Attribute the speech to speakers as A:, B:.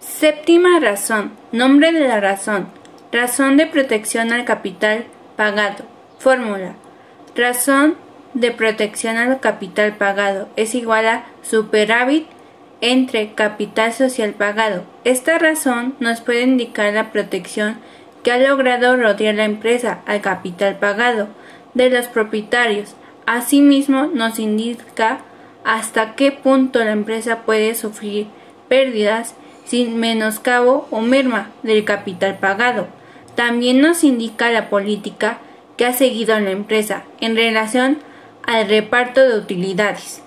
A: Séptima razón. Nombre de la razón. Razón de protección al capital pagado. Fórmula. Razón de protección al capital pagado es igual a superávit entre capital social pagado. Esta razón nos puede indicar la protección que ha logrado rodear la empresa al capital pagado de los propietarios. Asimismo, nos indica hasta qué punto la empresa puede sufrir pérdidas sin menoscabo o merma del capital pagado. También nos indica la política que ha seguido la empresa en relación al reparto de utilidades.